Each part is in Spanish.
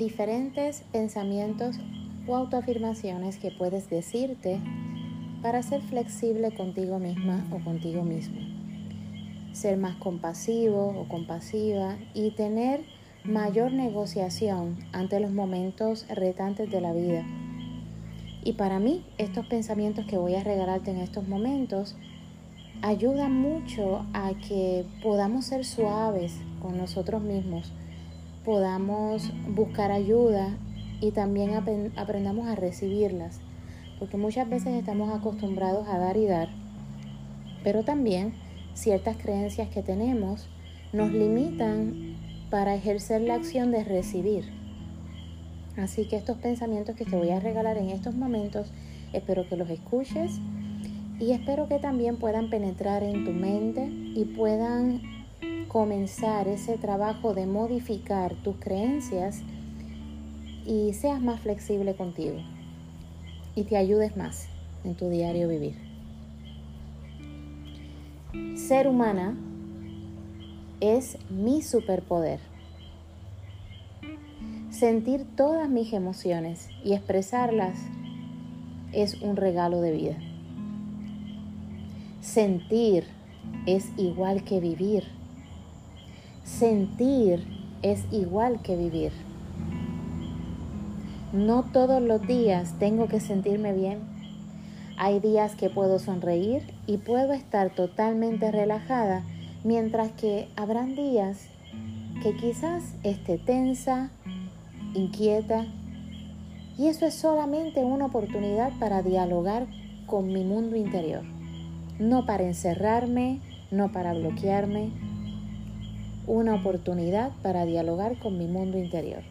diferentes pensamientos o autoafirmaciones que puedes decirte para ser flexible contigo misma o contigo mismo. Ser más compasivo o compasiva y tener mayor negociación ante los momentos retantes de la vida. Y para mí, estos pensamientos que voy a regalarte en estos momentos ayudan mucho a que podamos ser suaves con nosotros mismos, podamos buscar ayuda y también aprendamos a recibirlas, porque muchas veces estamos acostumbrados a dar y dar, pero también ciertas creencias que tenemos nos limitan para ejercer la acción de recibir. Así que estos pensamientos que te voy a regalar en estos momentos, espero que los escuches y espero que también puedan penetrar en tu mente y puedan comenzar ese trabajo de modificar tus creencias y seas más flexible contigo y te ayudes más en tu diario vivir. Ser humana es mi superpoder. Sentir todas mis emociones y expresarlas es un regalo de vida. Sentir es igual que vivir. Sentir es igual que vivir. No todos los días tengo que sentirme bien. Hay días que puedo sonreír y puedo estar totalmente relajada, mientras que habrán días que quizás esté tensa, inquieta, y eso es solamente una oportunidad para dialogar con mi mundo interior, no para encerrarme, no para bloquearme, una oportunidad para dialogar con mi mundo interior.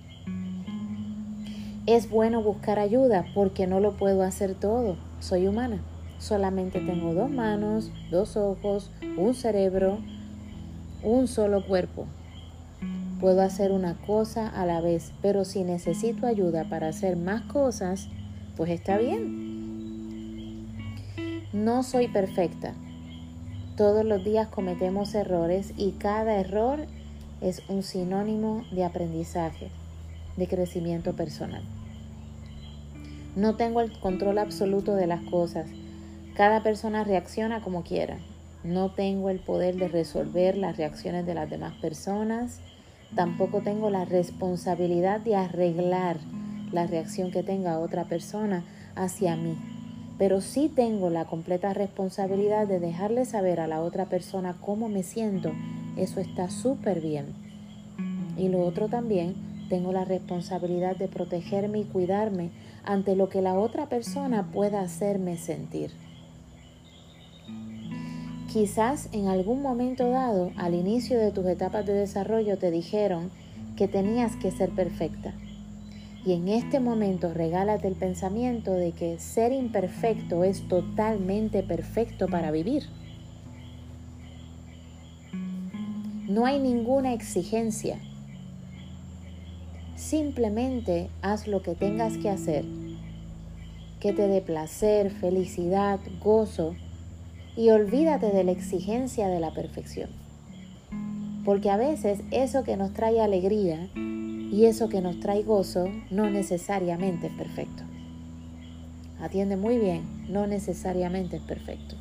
Es bueno buscar ayuda porque no lo puedo hacer todo. Soy humana. Solamente tengo dos manos, dos ojos, un cerebro, un solo cuerpo. Puedo hacer una cosa a la vez, pero si necesito ayuda para hacer más cosas, pues está bien. No soy perfecta. Todos los días cometemos errores y cada error es un sinónimo de aprendizaje, de crecimiento personal. No tengo el control absoluto de las cosas. Cada persona reacciona como quiera. No tengo el poder de resolver las reacciones de las demás personas. Tampoco tengo la responsabilidad de arreglar la reacción que tenga otra persona hacia mí. Pero sí tengo la completa responsabilidad de dejarle saber a la otra persona cómo me siento. Eso está súper bien. Y lo otro también, tengo la responsabilidad de protegerme y cuidarme ante lo que la otra persona pueda hacerme sentir. Quizás en algún momento dado, al inicio de tus etapas de desarrollo, te dijeron que tenías que ser perfecta. Y en este momento regálate el pensamiento de que ser imperfecto es totalmente perfecto para vivir. No hay ninguna exigencia. Simplemente haz lo que tengas que hacer, que te dé placer, felicidad, gozo y olvídate de la exigencia de la perfección. Porque a veces eso que nos trae alegría y eso que nos trae gozo no necesariamente es perfecto. Atiende muy bien, no necesariamente es perfecto.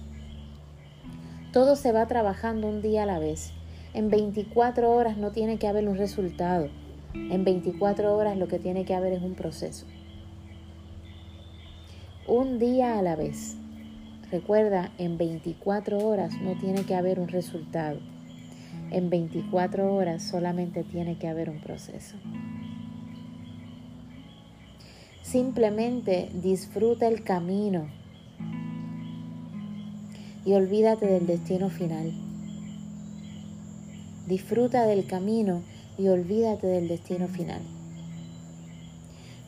Todo se va trabajando un día a la vez. En 24 horas no tiene que haber un resultado. En 24 horas lo que tiene que haber es un proceso. Un día a la vez. Recuerda, en 24 horas no tiene que haber un resultado. En 24 horas solamente tiene que haber un proceso. Simplemente disfruta el camino y olvídate del destino final. Disfruta del camino y olvídate del destino final.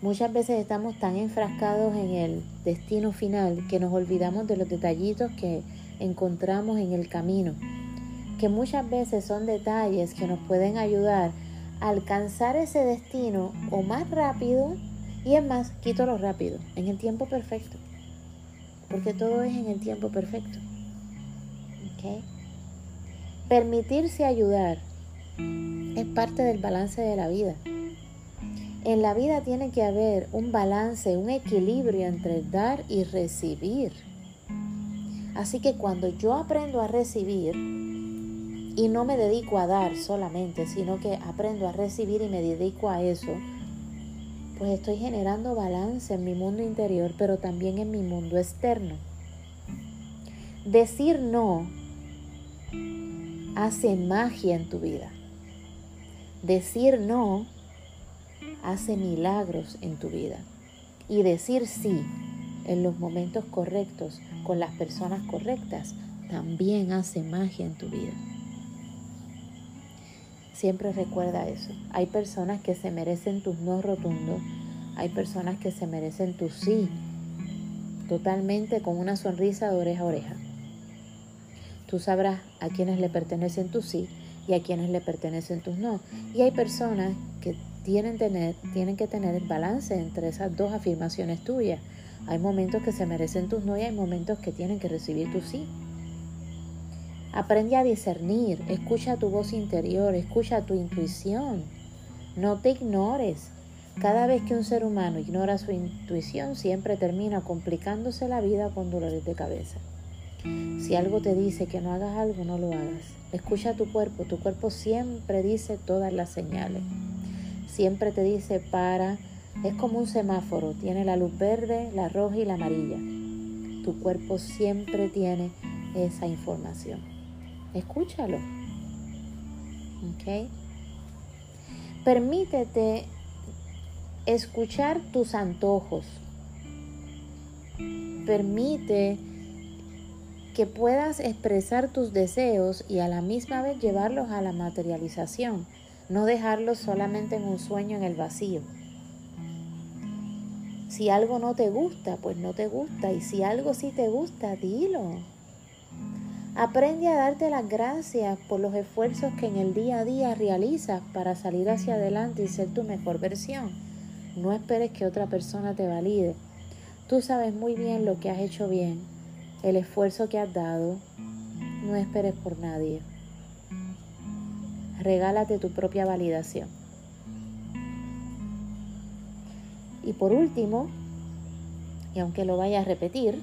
Muchas veces estamos tan enfrascados en el destino final que nos olvidamos de los detallitos que encontramos en el camino, que muchas veces son detalles que nos pueden ayudar a alcanzar ese destino o más rápido y es más, quito lo rápido, en el tiempo perfecto, porque todo es en el tiempo perfecto. Permitirse ayudar es parte del balance de la vida. En la vida tiene que haber un balance, un equilibrio entre dar y recibir. Así que cuando yo aprendo a recibir y no me dedico a dar solamente, sino que aprendo a recibir y me dedico a eso, pues estoy generando balance en mi mundo interior, pero también en mi mundo externo. Decir no hace magia en tu vida. Decir no hace milagros en tu vida. Y decir sí en los momentos correctos, con las personas correctas, también hace magia en tu vida. Siempre recuerda eso. Hay personas que se merecen tus no rotundos. Hay personas que se merecen tu sí. Totalmente con una sonrisa de oreja a oreja. Tú sabrás a quienes le pertenecen tus sí y a quienes le pertenecen tus no. Y hay personas que tienen, tienen que tener balance entre esas dos afirmaciones tuyas. Hay momentos que se merecen tus no y hay momentos que tienen que recibir tu sí. Aprende a discernir, escucha tu voz interior, escucha tu intuición. No te ignores. Cada vez que un ser humano ignora su intuición, siempre termina complicándose la vida con dolores de cabeza. Si algo te dice que no hagas algo, no lo hagas. Escucha tu cuerpo. Tu cuerpo siempre dice todas las señales. Siempre te dice para. Es como un semáforo. Tiene la luz verde, la roja y la amarilla. Tu cuerpo siempre tiene esa información. Escúchalo. ¿Ok? Permítete escuchar tus antojos. Permite que puedas expresar tus deseos y a la misma vez llevarlos a la materialización, no dejarlos solamente en un sueño en el vacío. Si algo no te gusta, pues no te gusta, y si algo sí te gusta, dilo. Aprende a darte las gracias por los esfuerzos que en el día a día realizas para salir hacia adelante y ser tu mejor versión. No esperes que otra persona te valide. Tú sabes muy bien lo que has hecho bien el esfuerzo que has dado, no esperes por nadie. Regálate tu propia validación. Y por último, y aunque lo vaya a repetir,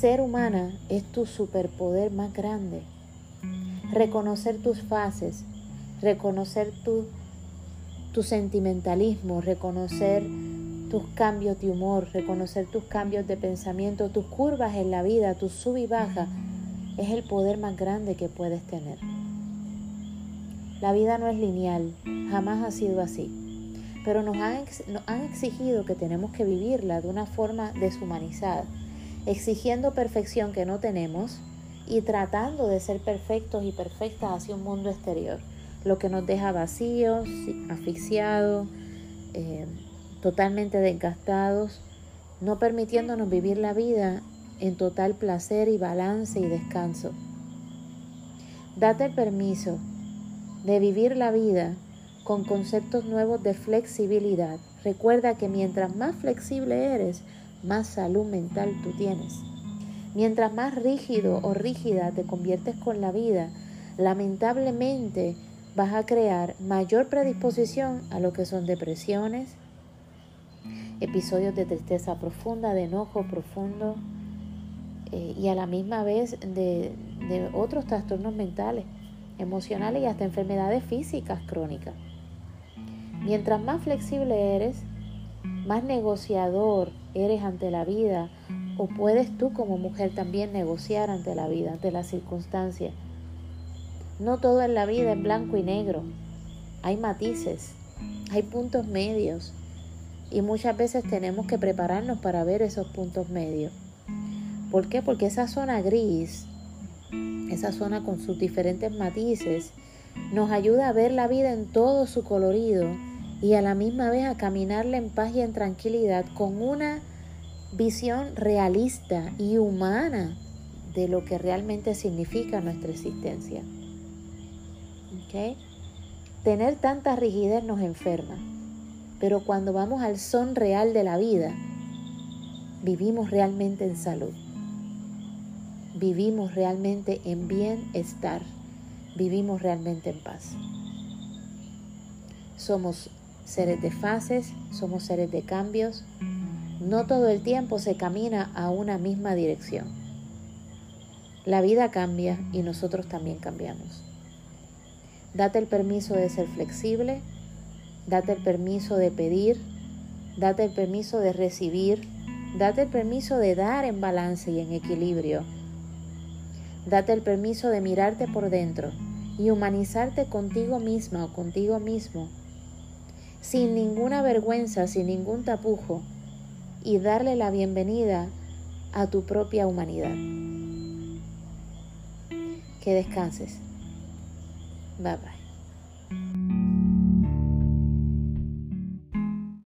ser humana es tu superpoder más grande. Reconocer tus fases, reconocer tu, sentimentalismo, reconocer tus cambios de humor, reconocer tus cambios de pensamiento, tus curvas en la vida, tus sub y baja, es el poder más grande que puedes tener. La vida no es lineal, jamás ha sido así, pero nos nos han exigido que tenemos que vivirla de una forma deshumanizada, exigiendo perfección que no tenemos y tratando de ser perfectos y perfectas hacia un mundo exterior, lo que nos deja vacíos, asfixiados, eh, totalmente desgastados, no permitiéndonos vivir la vida en total placer y balance y descanso. Date el permiso de vivir la vida con conceptos nuevos de flexibilidad. Recuerda que mientras más flexible eres, más salud mental tú tienes. Mientras más rígido o rígida te conviertes con la vida, lamentablemente vas a crear mayor predisposición a lo que son depresiones, episodios de tristeza profunda, de enojo profundo eh, y a la misma vez de, de otros trastornos mentales, emocionales y hasta enfermedades físicas crónicas. Mientras más flexible eres, más negociador eres ante la vida o puedes tú como mujer también negociar ante la vida, ante las circunstancias. No todo en la vida es blanco y negro. Hay matices, hay puntos medios, y muchas veces tenemos que prepararnos para ver esos puntos medios. ¿Por qué? Porque esa zona gris, esa zona con sus diferentes matices, nos ayuda a ver la vida en todo su colorido y a la misma vez a caminarla en paz y en tranquilidad con una visión realista y humana de lo que realmente significa nuestra existencia. ¿Okay? Tener tanta rigidez nos enferma. Pero cuando vamos al son real de la vida, vivimos realmente en salud. Vivimos realmente en bienestar. Vivimos realmente en paz. Somos seres de fases, somos seres de cambios. No todo el tiempo se camina a una misma dirección. La vida cambia y nosotros también cambiamos. Date el permiso de ser flexible, date el permiso de pedir, date el permiso de recibir, date el permiso de dar en balance y en equilibrio. Date el permiso de mirarte por dentro y humanizarte contigo misma o contigo mismo, sin ninguna vergüenza, sin ningún tapujo, y darle la bienvenida a tu propia humanidad. Que descanses. Bye bye.